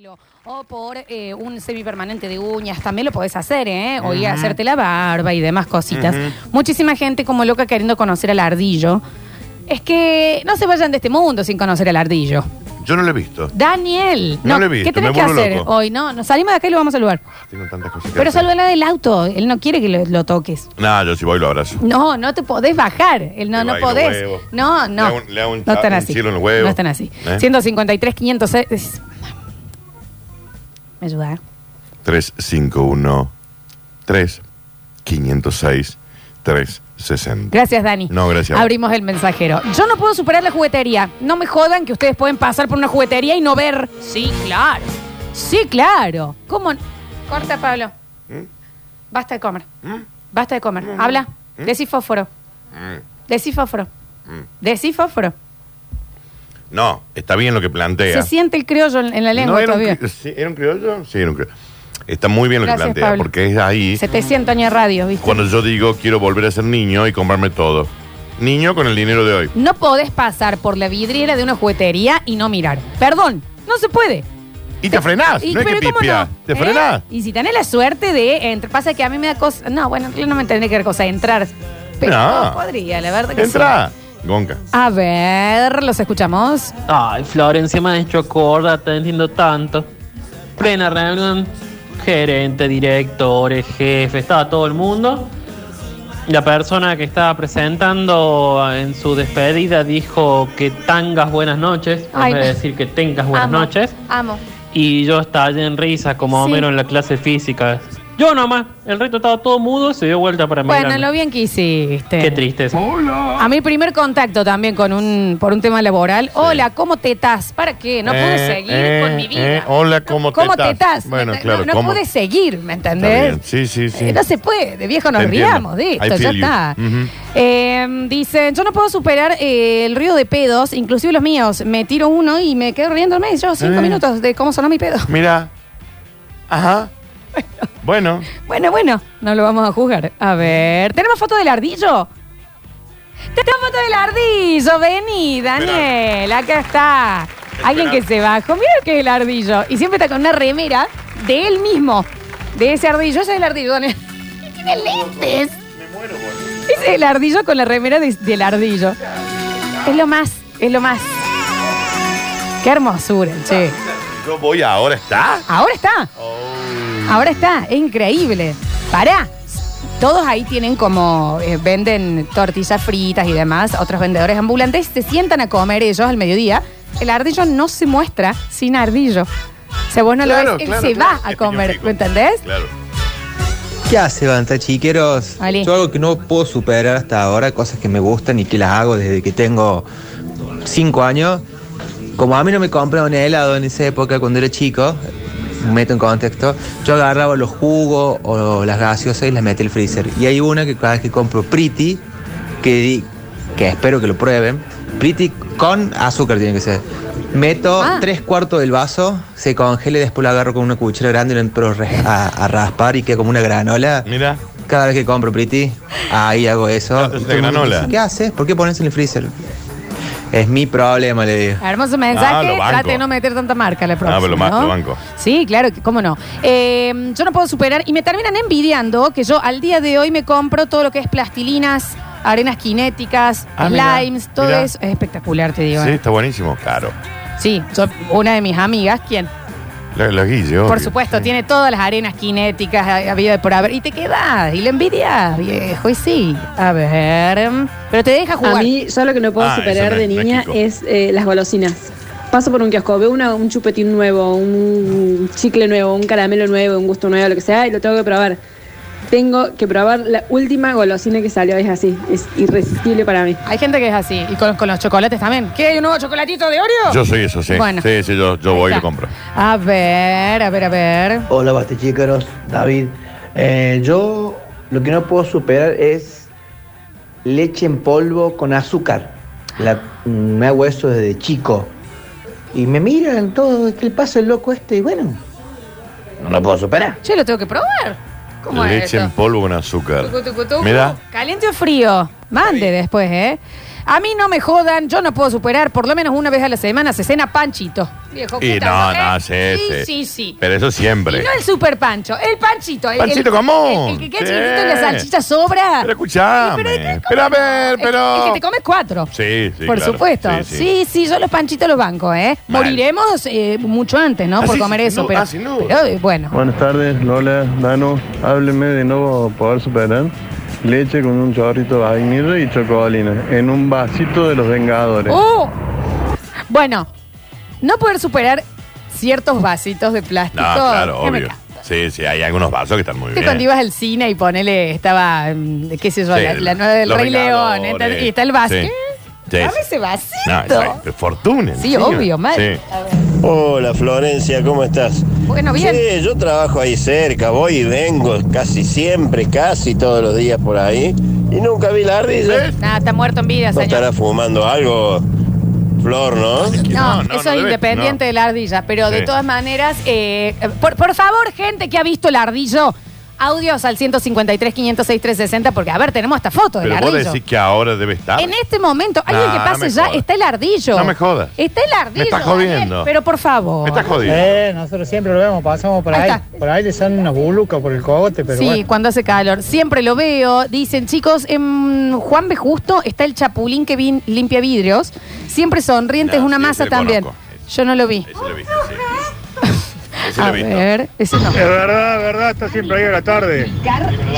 pelo o por eh, un semipermanente de uñas, también lo podés hacer, ¿eh? O ir a hacerte la barba y demás cositas. Muchísima gente como loca queriendo conocer al ardillo. Es que no se vayan de este mundo sin conocer al ardillo. Yo no lo he visto. Daniel, No lo he visto, ¿qué tenés me que vuelvo hacer loco. hoy? No, nos salimos de acá y lo vamos a saludar. Tengo tantas cosas que Pero hacer. saludala del auto, él no quiere que lo, lo toques. No, yo si voy lo abrazo. No, no te podés bajar. Él no, Le no bailo podés. No, no. Le hago un- le hago un no cha- están un así. cielo en los huevos. No están así. ¿Eh? 153, 506. ¿Me ayuda? 351 3 506 360. Gracias, Dani. No, gracias. Abrimos el mensajero. Yo no puedo superar la juguetería. No me jodan que ustedes pueden pasar por una juguetería y no ver. Sí, claro. Sí, claro. ¿Cómo? no? Corta, Pablo. ¿Mm? Basta de comer. Basta de comer. Habla. Decí fósforo. Decí fósforo. Mm. Decí fósforo. No, está bien lo que plantea. Se siente el criollo en la lengua ¿No era un, todavía. cri- sí, ¿Era un criollo? Sí, era un criollo. Está muy bien lo Gracias, que plantea, Pablo. porque es ahí 700 años de radio, ¿viste? cuando yo digo quiero volver a ser niño y comprarme todo. Niño con el dinero de hoy. No podés pasar por la vidriera de una juguetería y no mirar. Perdón, no se puede. Y te frenás, Y- no es que pero ¿cómo pispiás, no? te ¿Eh? frenás. Y si tenés la suerte de entrar, pasa que a mí me da cosa. No, bueno, no me tendría que dar cosa entrar. Pero No. podría, la verdad que Entra, Gonca. A ver, los escuchamos. Ay, Florencia me ha hecho acordar, entiendo tanto. Plena reunión, gerente, directores, jefe, estaba todo el mundo. La persona que estaba presentando en su despedida dijo que tengas buenas noches, Ay, en vez de no. decir que tengas buenas Amo, noches. Amo. Y yo estallé en risa como Sí. Homero en la clase física. Yo nomás, el resto estaba todo mudo, se dio vuelta para Bueno, mirarme. lo bien que hiciste. Qué tristeza. A mi primer contacto también con un por un tema laboral. Hola, ¿cómo te estás? ¿Para qué? No pude Eh, seguir eh, con mi vida. eh, hola, ¿cómo te ¿Cómo te estás? estás? Bueno, ¿Me ent- claro, No, pude seguir, ¿me Está entendés? bien. Sí, sí, sí. Eh, no se puede, de viejo nos Te entiendo. riamos de I esto, ya feel you. está. Ujú. Eh, dicen, yo no puedo superar eh, el ruido de pedos, inclusive los míos. Me tiro uno y me quedo riéndome yo cinco Eh. minutos de cómo sonó mi pedo. Mira. Ajá. Bueno. Bueno, bueno, no lo vamos a juzgar. A ver, ¿tenemos foto del ardillo? Tenemos foto del ardillo, vení, Daniel, acá está. Alguien que se bajó, mira lo que es el ardillo. Y siempre está con una remera de él mismo, de ese ardillo. Ese es el ardillo, Daniel. Tiene lentes. Ese es el ardillo con la remera de- del ardillo. Es lo más, es lo más. Qué hermosura, che. Yo voy ahora, ¿está? Ahora está. Ahora está, es increíble. Pará. Todos ahí tienen como, eh, venden tortillas fritas y demás, otros vendedores ambulantes se sientan a comer ellos al mediodía. El ardillo no se muestra sin ardillo. O sea, vos no Claro, lo ves, él claro, se claro. va a Es comer, piñón ¿me entendés? Claro. ¿Qué hace, Banta, chiqueros? Ali. Yo algo que no puedo superar hasta ahora, cosas que me gustan y que las hago desde que tengo cinco años. Como a mí no me compraron helado en esa época cuando era chico, meto en contexto, yo agarraba los jugos o las gaseosas y las metí al freezer. Y hay una que cada vez que compro Pretty, que, di- que espero que lo prueben, Pretty con azúcar tiene que ser. Meto Ah. tres cuartos del vaso, se congela y después lo agarro con una cuchara grande y lo entro a, a raspar y queda como una granola. Mira. Cada vez que compro Pretty, ahí hago eso. Ah, es granola. ¿Qué haces? ¿Por qué pones en el freezer? Es mi problema, le digo. Hermoso Ah, mensaje. lo banco. Trate de no meter tanta marca la próxima. pero más, ¿no? lo banco. Sí, claro, que- cómo no. Eh, yo no puedo superar y me terminan envidiando que yo al día de hoy me compro todo lo que es plastilinas, arenas cinéticas, Ah, mira, slimes, todo mira. eso. Es espectacular, te digo. Sí, ¿eh? está buenísimo. Caro. Sí, yo, una de mis amigas, ¿quién? La, la Guille, Por supuesto, tiene todas las arenas cinéticas ha- habido de por haber. Y te quedas, y la envidias, viejo, y sí. A ver. Pero te deja jugar. A mí, yo lo que no puedo Ah, superar no de es- niña es eh, las golosinas. Paso por un kiosco, veo una- un chupetín nuevo, un chicle nuevo, un caramelo nuevo, un gusto nuevo, lo que sea, y lo tengo que probar. Tengo que probar la última golosina que salió, es así, es irresistible para mí. Hay gente que es así. Y con, con los chocolates también. ¿Qué? ¿Hay un nuevo chocolatito de Oreo? Yo soy eso, sí. Bueno. Sí, sí, yo, yo voy y lo compro. A ver, a ver, a ver. Hola, Bastichicaros, David. Eh, yo lo que no puedo superar es leche en polvo con azúcar. La- me hago eso desde chico. Y me miran todo, ¿qué le pasa el loco este? Y bueno, no lo puedo superar. Che, lo tengo que probar. ¿Cómo es Leche en polvo con azúcar. Tucu, tucu, tucu. Mira. ¿Caliente o frío? Mande después, ¿eh? A mí no me jodan, yo no puedo superar, por lo menos una vez a la semana se cena panchito. Viejo, Y puta, no, ¿eh? no, sí, sí. sí. Sí, sí. Pero eso Y siempre. no el super pancho, el panchito. el- Panchito el, común. El, el que queda Sí. chiquitito y la salchicha sobra. Pero escuchame. Pero, ¿qué Pero a ver, El- pero- El, que te comes cuatro. Sí, sí. Por claro. supuesto. Sí, Sí, sí. yo los panchitos los banco, ¿eh? Mal. Moriremos eh, mucho antes, ¿no? Ah, Por sí, comer sin eso, duda. pero, Ah, sin duda. pero, eh, bueno. Buenas tardes, Lola, Dano. Hábleme de no poder superar leche con un chorrito de vainilla y chocolina en un vasito de los Vengadores. ¡Oh! Bueno, no poder superar ciertos vasitos de plástico. No, claro, que me obvio. Sí, sí, hay algunos vasos que están muy Viste bien. cuando ibas al cine y ponele, estaba, mm, qué sé yo, Sí, la, la nueva del los Rey León, Vengadores. está- y está el vaso. Sí. Sí, Dame ese vasito. No, exacto. Fortuna. Sí, obvio, mal. Ver. Hola Florencia, ¿cómo estás? Bueno, bien. Sí, yo trabajo ahí cerca, voy y vengo casi siempre, casi todos los días por ahí y nunca vi la ardilla. Nada, está muerto en vida, No señor. estará fumando algo, Flor, ¿no? No, No, no, eso no es debe- independiente no. de la ardilla, pero de Sí. todas maneras, eh, por, por favor, gente que ha visto el ardillo, audios al 153 506 360, porque a ver, tenemos esta foto del Pero vos ardillo. decís que ahora debe estar. En este momento, alguien Nah, que no pase me ya, jodas. está el ardillo. No me jodas. Está el ardillo. Me estás Daniel, jodiendo. pero por favor. Me estás jodiendo. Eh, nosotros siempre lo vemos, pasamos por Ahí ahí. está. Por ahí le salen unas bulucas por el cogote, pero sí, bueno. cuando hace calor. Siempre lo veo. Dicen, chicos, en Juan B. Justo está el chapulín que vin- limpia vidrios. Siempre sonriente, No, es una sí, masa ese lo también. conozco. Yo no lo vi. Ese lo viste, sí. Ese A lo ver, ese no. Es verdad, es verdad, está siempre ahí a la tarde.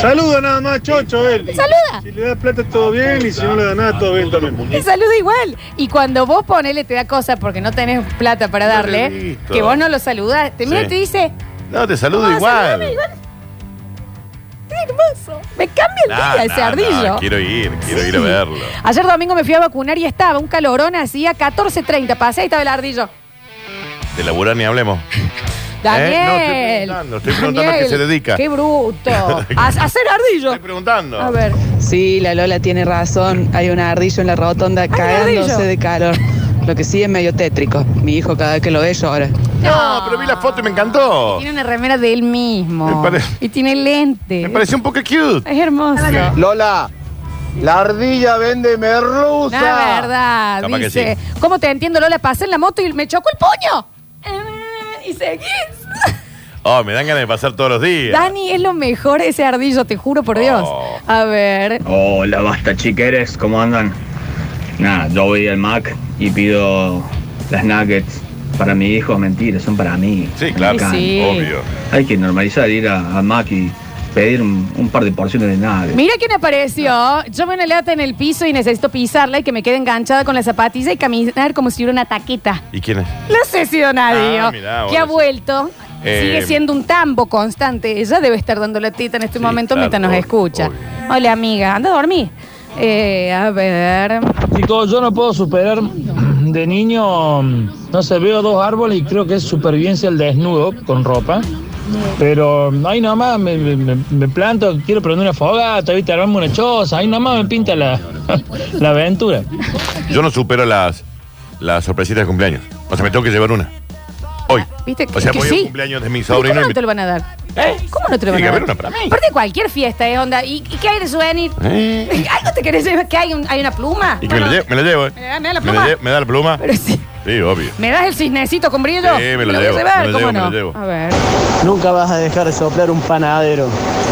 Saluda nada más, chocho, él. Saluda. Si le da plata todo bien y si no le da nada todo bien también. Te saluda igual. Y cuando vos ponele, te da cosa porque no tenés plata para darle, que vos no lo saludás. Te mira Sí. y te dice, No, te saludo "Vamos, igual. saludame igual". Qué hermoso. Me cambia el Nah, día ese nah, ardillo. nah, quiero ir, quiero Sí. ir a verlo. Ayer domingo me fui a vacunar y estaba un calorón, hacía 14.30. Pasé y estaba el ardillo. De laburar ni hablemos. Daniel. ¿Eh? No, estoy preguntando, estoy preguntando a qué se dedica. Qué bruto. a, a hacer ardillo. Estoy preguntando. A ver. Sí, la Lola tiene razón. Hay un ardillo en la rotonda cagándose de calor. Lo que sí es medio tétrico. Mi hijo cada vez que lo ve llora. No, pero vi la foto y me encantó. Tiene una remera de él mismo. Me pare- Y tiene lente. Me pareció un poco cute. Es hermoso. Lola, la ardilla vende merluza. La verdad, Capaz que dice. sí. ¿Cómo te entiendo, Lola? Pasé en la moto y me chocó el puño. Y seguís. Oh, me dan ganas de pasar todos los días. Dani, es lo mejor ese ardillo, te juro por Dios. Oh. A ver. Hola, basta chiqueres, ¿cómo andan? Nada, yo voy al Mac y pido las nuggets para mi hijo, mentira, son para mí. Sí, claro, Sí, sí. obvio. Hay que normalizar ir a, a Mac y pedir un, un par de porciones de nuggets. Mira quién apareció. Yo veo una lata en el piso y necesito pisarla y que me quede enganchada con la zapatilla y caminar como si hubiera una taqueta. ¿Y quién es? No sé si Donadio, Ah, mirá, que ha vuelto. Eh, Sigue siendo un tambo constante. Ella debe estar dando la tita en este Sí, momento claro, mientras nos obvio, escucha. obvio. Hola, amiga. Anda a dormir. Eh, a ver. Chicos, yo no puedo superar de niño, no sé, veo dos árboles y creo que es supervivencia el desnudo con ropa. Pero ahí nomás me, me- planto, quiero prender una fogata, ¿viste? armarme una choza, ahí nomás me pinta la, la aventura. Yo no supero las, las sorpresitas de cumpleaños. O sea, me tengo que llevar una. Hoy. ¿Viste? O sea, que voy sí. al cumpleaños de mi sobrino ¿Cómo no te lo van a dar? ¿Eh? ¿Cómo no te lo van Tiene que a haber dar? una para mí. Aparte de cualquier fiesta, ¿eh? Onda. ¿Y, y qué hay de souvenir? ¿Eh? ¿Algo te querés llevar? ¿Que hay, un- hay una pluma? Y que me la Bueno, llevo, me la llevo, ¿eh? ¿Me da- la pluma? ¿Me da la pluma? Pero sí. Sí, obvio. ¿Me das el cisnecito con brillo? Sí, me lo voy a llevo, llevar, me lo ¿cómo llevo, me no? lo llevo. A ver. Nunca vas a dejar de soplar un panadero.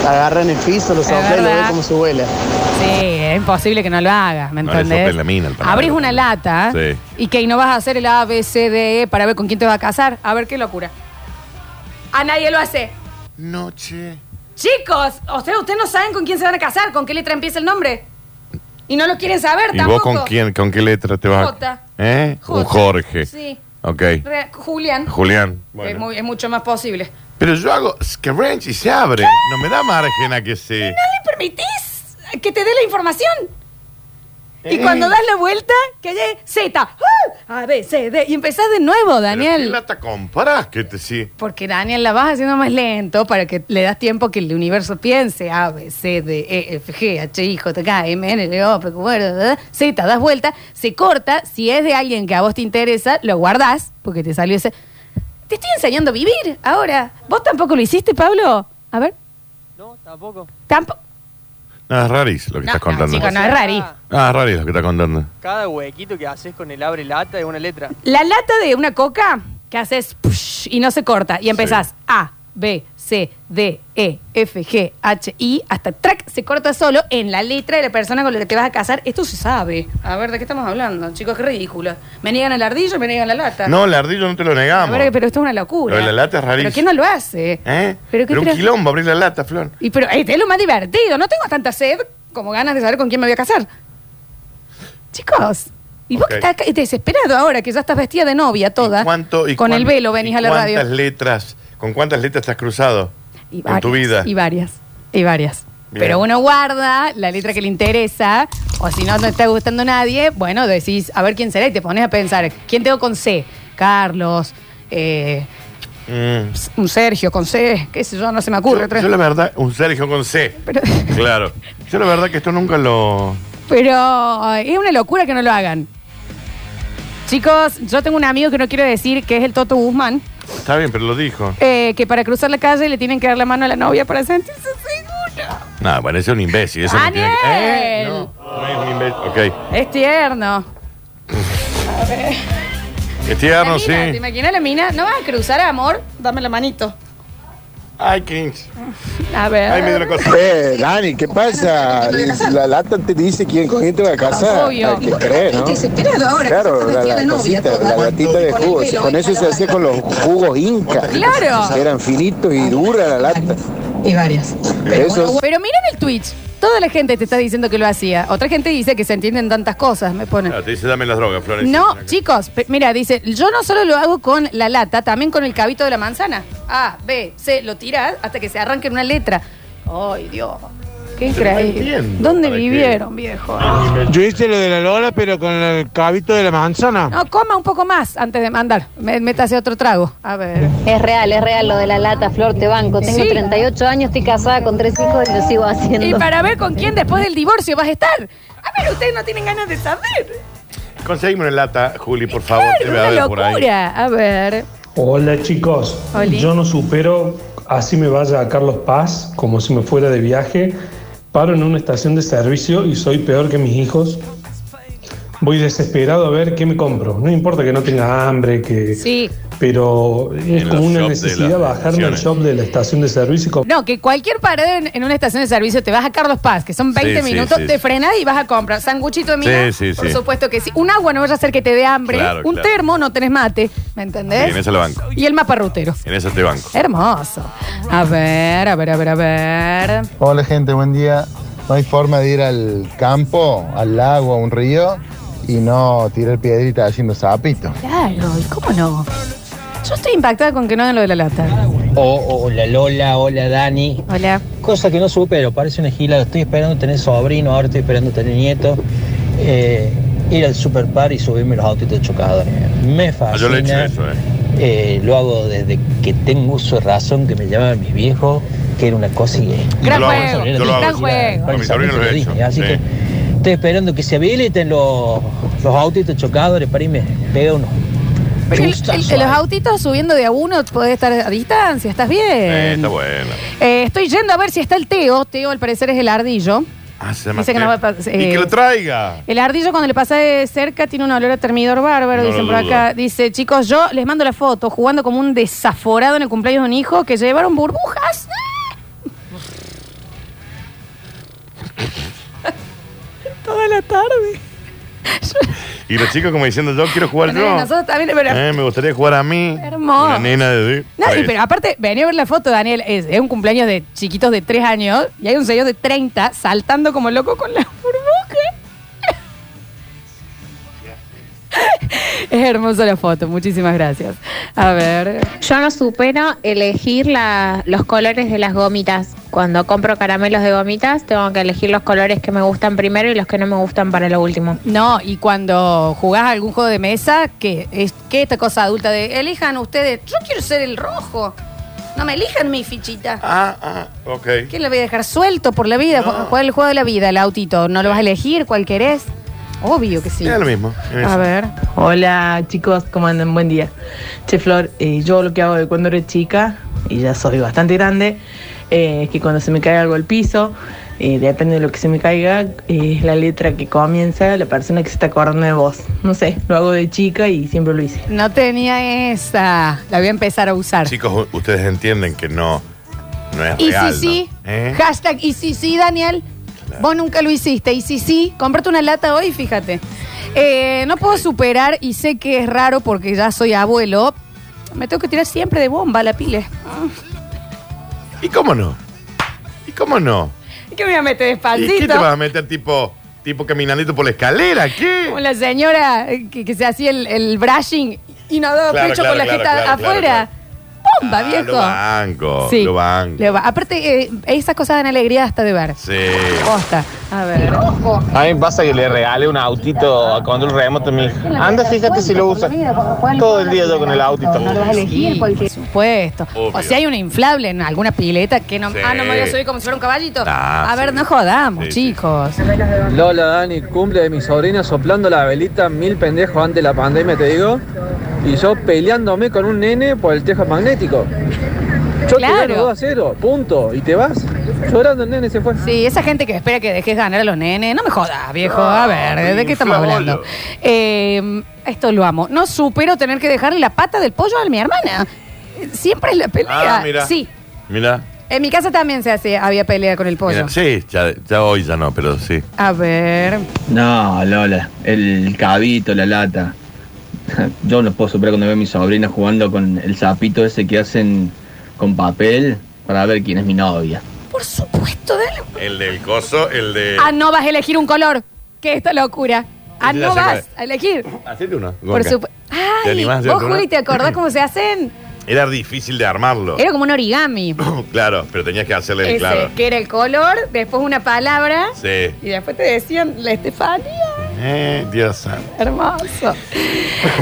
Agarra en el piso, lo sopla y lo ve como se vuela. Sí, es imposible que no lo hagas, ¿me No le entendés? soples la mina al panadero. Abrís una lata Sí. y que no vas a hacer el A, B, C, D, E para ver con quién te va a casar. A ver qué locura. A nadie lo hace. Noche. Chicos, o sea, ustedes no saben con quién se van a casar, con qué letra empieza el nombre. Y no lo quieren saber ¿Y tampoco. vos con quién, con qué letra te vas? Jota. ¿Eh? Un Jota. Jorge. Sí. Ok. Re- Julián. Julián. Es, Bueno. muy- es mucho más posible. Pero yo hago Scratch y se abre. No me da margen a que se. ¿No le permitís que te dé la información? Y Eh. cuando das la vuelta, que haya Z. ¡Ah! A, B, C, D. Y empezás de nuevo, ¿Pero ¿Qué Daniel. lata? Que te sí. Porque Daniel la vas haciendo más lento para que le das tiempo que el universo piense. A, B, C, D, E, F, G, H, I, J, K, M, N, L, O, P, Q, R, D, Z, das vuelta, se corta. Si es de alguien que a vos te interesa, lo guardás, porque te salió ese. Te estoy enseñando a vivir ahora. ¿Vos tampoco lo hiciste, Pablo? A ver. No, tampoco. Tampoco. No, es raris lo que No, estás contando. Chicos, no es rari. Ah, es raris lo que estás contando. Cada huequito que haces con el abre lata es una letra. La lata de una coca que haces push, y no se corta y empezás A, B, C, D, E, F, G, H, I, hasta track se corta solo en la letra de la persona con la que te vas a casar. Esto se sabe. A ver, ¿de qué estamos hablando? Chicos, qué ridículo. Me niegan el ardillo, me niegan la lata. No, el ardillo no te lo A negamos. ver, pero esto es una locura. Lo de la lata es rarísimo. ¿Pero quién no lo hace? ¿Eh? Pero Pero, un quilombo abrir la lata, Flor. Y pero este es lo más divertido. No tengo tanta sed como ganas de saber con quién me voy a casar. Chicos, y vos Ok. que estás desesperado ahora, que ya estás vestida de novia toda, ¿Cuánto, y con el cuán- velo venís y a la radio. ¿Cuántas letras, con cuántas letras te has cruzado Y en tu vida? Y varias, y varias. Bien. Pero uno guarda la letra que le interesa, o si no te está gustando nadie, bueno, decís, a ver quién será, y te pones a pensar, ¿quién tengo con C? Carlos, eh, Mm. un Sergio con C, qué sé yo, no se me ocurre. Yo, yo la verdad, un Sergio con C. Pero- Claro. Yo la verdad que esto nunca lo... Pero eh, es una locura que no lo hagan. Chicos, yo tengo un amigo que no quiero decir que es el Toto Guzmán, Está bien, pero lo dijo. eh, que para cruzar la calle le tienen que dar la mano a la novia para sentirse seguro. Nada, bueno, ese es un imbécil. Eso no tiene que- ¡Daniel! Eh, no, no es un imbécil. Ok. Es tierno. A ver. Es tierno, La sí. ¿Te imaginas la mina? ¿No vas a cruzar, amor? Dame la manito. Ay, cringe. A ver. Ay, me dio una cosa. Eh, Dani, ¿qué pasa? La lata te dice quién con quién te va a casar. Obvio. Hay que creer, ¿no? Desesperado ahora, Claro, la, la cosita, la latita de jugo. Con eso se hacía con los jugos inca. Claro. Eran finitos y duras la lata. Y varias. Eso Pero miren el Twitch. Toda la gente te está diciendo que lo hacía. Otra gente dice que se entienden tantas cosas, me pone. Ah, te dice, dame las drogas, Florencia. No, chicos, pe- mira, dice, yo no solo lo hago con la lata, también con el cabito de la manzana. A, B, C, lo tiras hasta que se arranque una letra. Ay, Dios. Qué increíble. entiendo, ¿Dónde ¿para qué? vivieron, viejo? Yo hice lo de la Lola, pero con el cabito de la manzana. No, coma un poco más antes de mandar. Me- Métase otro trago. A ver. Es real, es real lo de la lata, Flor, te banco. Tengo Sí. 38 años, estoy casada con tres hijos y lo sigo haciendo. Y para ver con quién después del divorcio vas a estar. A ver, ustedes no tienen ganas de saber. Conseguime una lata, Juli, por favor. Claro, Debe una haber por ahí. locura. A ver. Hola chicos, Oli. yo no supero, así me vaya a Carlos Paz, como si me fuera de viaje, paro en una estación de servicio y soy peor que mis hijos. Voy desesperado a ver qué me compro. No importa que no tenga hambre, que... Sí. Pero es como una necesidad bajarme al shop de la estación de servicio y comprar. No, que cualquier parada en, en una estación de servicio te vas a Carlos Paz, que son 20 Sí, sí, minutos, sí, te sí. frenas y vas a comprar sanguchito de mina. Sí, sí, Por sí. supuesto que sí. Un agua no vaya a hacer que te dé hambre. Claro, un claro. termo no tenés mate. ¿Me entendés? Sí, en esa la banco. Y el mapa rutero. En esa te banco. Hermoso. A ver, a ver, a ver, a ver. Hola gente, buen día. No hay forma de ir al campo, al lago, a un río y no tirar piedrita haciendo zapito. Claro, ¿y cómo no? Yo estoy impactada con que no den lo de la lata. O- Hola Lola, hola Dani. Hola. Cosa que no supero, parece una gila. Estoy esperando tener sobrino, ahora estoy esperando tener nieto. Eh, ir al super par y subirme los autitos chocadores. Me Ah, fascina. yo lo he hecho eso, eh. Eh, lo hago desde que tengo uso de razón, que me llamaban mis viejos, que era una cosa y Gran juego, gran juego. Con mi sobrino lo he hecho. Así sí. que estoy esperando que se habiliten los, los autitos chocadores para irme pega unos. Pero el- el- los ahí. autitos subiendo de a uno, podés estar a distancia, estás bien. Eh, está bueno. Eh, estoy yendo a ver si está el Teo. Teo, al parecer, es el ardillo. Ah, se llama Dice que no va a pas- Y eh, que lo traiga. El ardillo cuando le pasa de cerca tiene un olor a termidor bárbaro, No dicen lo por dudo. acá. Dice, chicos, yo les mando la foto jugando como un desaforado en el cumpleaños de un hijo que llevaron burbujas. Toda la tarde. Y los chicos como diciendo, yo quiero jugar Bueno, yo. nosotros también, pero- Eh, me gustaría jugar a mí. Hermoso. Una nena de... No, y tres. pero aparte, venía a ver la foto, Daniel. Es, es un cumpleaños de chiquitos de 3 años y hay un señor de 30 saltando como loco con la burbuja. es hermosa la foto, muchísimas gracias. A ver. Yo no supero elegir la- los colores de las gomitas. Cuando compro caramelos de gomitas, tengo que elegir los colores que me gustan primero y los que no me gustan para lo último. No, y cuando jugás a algún juego de mesa, que es que esta cosa adulta de elijan ustedes, yo quiero ser el rojo. No me elijan mi fichita. Ah, ah, ok. ¿Qué le voy a dejar suelto por la vida? ¿Cuál es el juego de la vida? El autito. ¿No lo vas a elegir? ¿Cuál querés? Obvio que sí. Es lo mismo. es A ver. Hola chicos, ¿cómo andan? Buen día. Che Flor, eh, yo lo que hago de cuando era chica, y ya soy bastante grande, eh, es que cuando se me cae algo al piso, eh, depende de lo que se me caiga, eh, es la letra que comienza la persona que se está acordando de vos. No sé, lo hago de chica y siempre lo hice. No tenía esa. La voy a empezar a usar. Chicos, ustedes entienden que no, no es Y real. sí, ¿no? ¿Eh? hashtag y si sí, Daniel. Vos nunca lo hiciste. Y si sí, comprate una lata hoy, fíjate. Eh, no puedo superar y sé que es raro porque ya soy abuelo. Me tengo que tirar siempre de bomba a la pile. ¿Y cómo no? ¿Y cómo no? ¿Y qué me voy a meter ¿Y despacito? qué te vas a meter tipo, tipo caminandito por la escalera? ¿Qué? Como la señora eh, que, que se hacía el, el brushing y no daba Claro, pecho claro, con la claro, jeta claro, claro, afuera. Bomba, Ah, viejo. lo banco, Sí. lo banco. Le va- Aparte, eh, esas cosas dan alegría hasta de ver. Sí. Posta. A ver. A mí me pasa que le regalé un autito a control remoto a mi hija. Anda, fíjate si lo usa. Todo el día yo con el autito. Sí, por supuesto. Obvio. O si hay una inflable en alguna pileta que no. Sí. Ah, no me voy a subir como si fuera un caballito. Ah, a ver, no jodamos, chicos. Lola, Dani, cumple de mi sobrina soplando la velita mil pendejos antes de la pandemia, te digo. Y yo peleándome con un nene por el tejo magnético. Yo Claro. te gano 2 a 0, punto. Y te vas. Llorando el nene se fue. Sí, esa gente que espera que dejes ganar a los nenes. No me jodas, viejo. A ver, ¿de qué estamos hablando? Eh, esto lo amo. No supero tener que dejarle la pata del pollo a mi hermana. Siempre es la pelea. Ah, mira. Sí. Mira. En mi casa también se hace, había pelea con el pollo. mira, Sí, ya, ya hoy ya no, pero sí. A ver. No, Lola, el cabito, la lata. Yo no puedo superar cuando veo a mi sobrina jugando con el sapito ese que hacen con papel para ver quién es mi novia. Por supuesto, dale. El del coso, el de. Ah, no vas a elegir un color. ¿Qué esta locura? Ah, no vas a elegir. Hacete uno. Por supuesto. ¿Te Ay, vos? Juli, ¿te acordás cómo se hacen? Era difícil de armarlo. Era como un origami. Claro, pero tenías que hacerle el Ese, claro. que era el color, después una palabra Sí. y después te decían la Estefanía. Eh, Dios santo. Hermoso.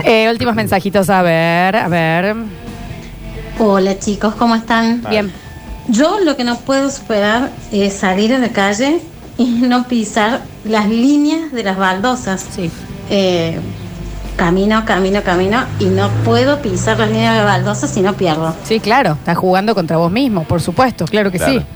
Eh, últimos mensajitos, a ver, a ver. Hola chicos, ¿cómo están? Bien. Yo lo que no puedo superar es salir a la calle y no pisar las líneas de las baldosas. Sí. Eh, camino, camino, camino y no puedo pisar las líneas de las baldosas si no pierdo. Sí, claro, estás jugando contra vos mismo, por supuesto, claro que Claro. sí.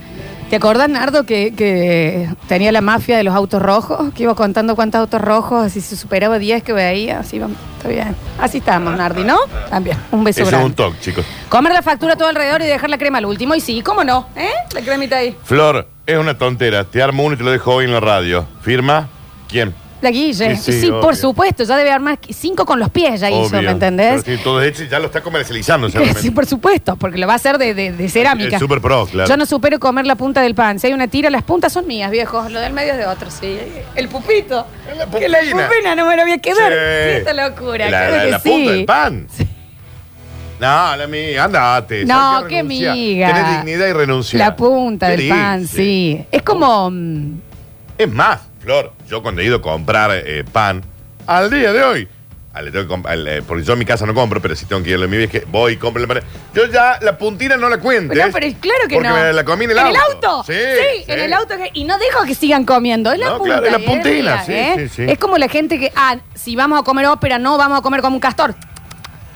¿Te acordás, Nardo, que, que tenía la mafia de los autos rojos? Que iba contando cuántos autos rojos, si se superaba 10 que veía, así vamos, está bien. Así estamos, Nardi, ¿no? También, un beso Ese es grande. un toque, chicos. Comer la factura todo alrededor y dejar la crema al último, y sí, ¿cómo no? ¿Eh? La cremita ahí. Flor, es una tontera. Te armo uno y te lo dejo hoy en la radio. ¿Firma? ¿Quién? La Guille. Sí, Sí, sí, por obvio. supuesto, ya debe que cinco con los pies, ya hizo, Obvio. ¿me entendés? Pero sí, todo hecho y ya lo está comercializando. Sí, por supuesto, porque lo va a hacer de, de- de cerámica. El Super Pro, claro. Yo no supero comer la punta del pan. Si hay una tira, las puntas son mías, viejos. Lo del medio es de otro, sí. El pupito. Que la pupina. pupina no me lo voy a quedar. Sí. Esta locura. La, claro la- que la sí. punta del pan. No, la mía, andate. No, ¿sabes qué renuncia? miga. Tenés dignidad y renuncia. La punta ¿Qué del pan, sí. Es como. mm, Es más, Flor, yo cuando he ido a comprar eh, pan, al día de hoy, ah, le tengo que comp- al, eh, porque yo en mi casa no compro, pero si tengo que ir a mi vieja, voy y compro el pan. Yo ya la puntina no la cuento. No, pero es claro que porque no. me la comí en el auto. Sí, Sí, en el auto. que- y no dejo que sigan comiendo. Es la No, punta. claro, es la puntina, sí, ¿eh? sí, sí. Es como la gente que, ah, si vamos a comer ópera, no vamos a comer como un castor.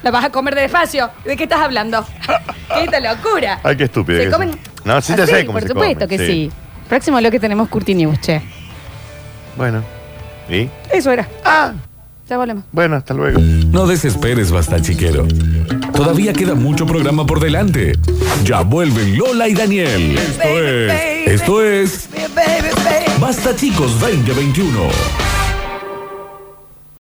La vas a comer de despacio. ¿De qué estás hablando? ¿Qué esta locura? Ay, qué estúpido. Se que comen. No, sí, ya así, sé cómo Por se supuesto come, que sí. Próximo lo que tenemos Curti News, che. Bueno. ¿Y? Eso era. Ah. Ya volvemos. Bueno, hasta luego. No desesperes, basta chiquero. Todavía queda mucho programa por delante. Ya vuelven Lola y Daniel. Esto es. Esto es. Basta chicos 2021.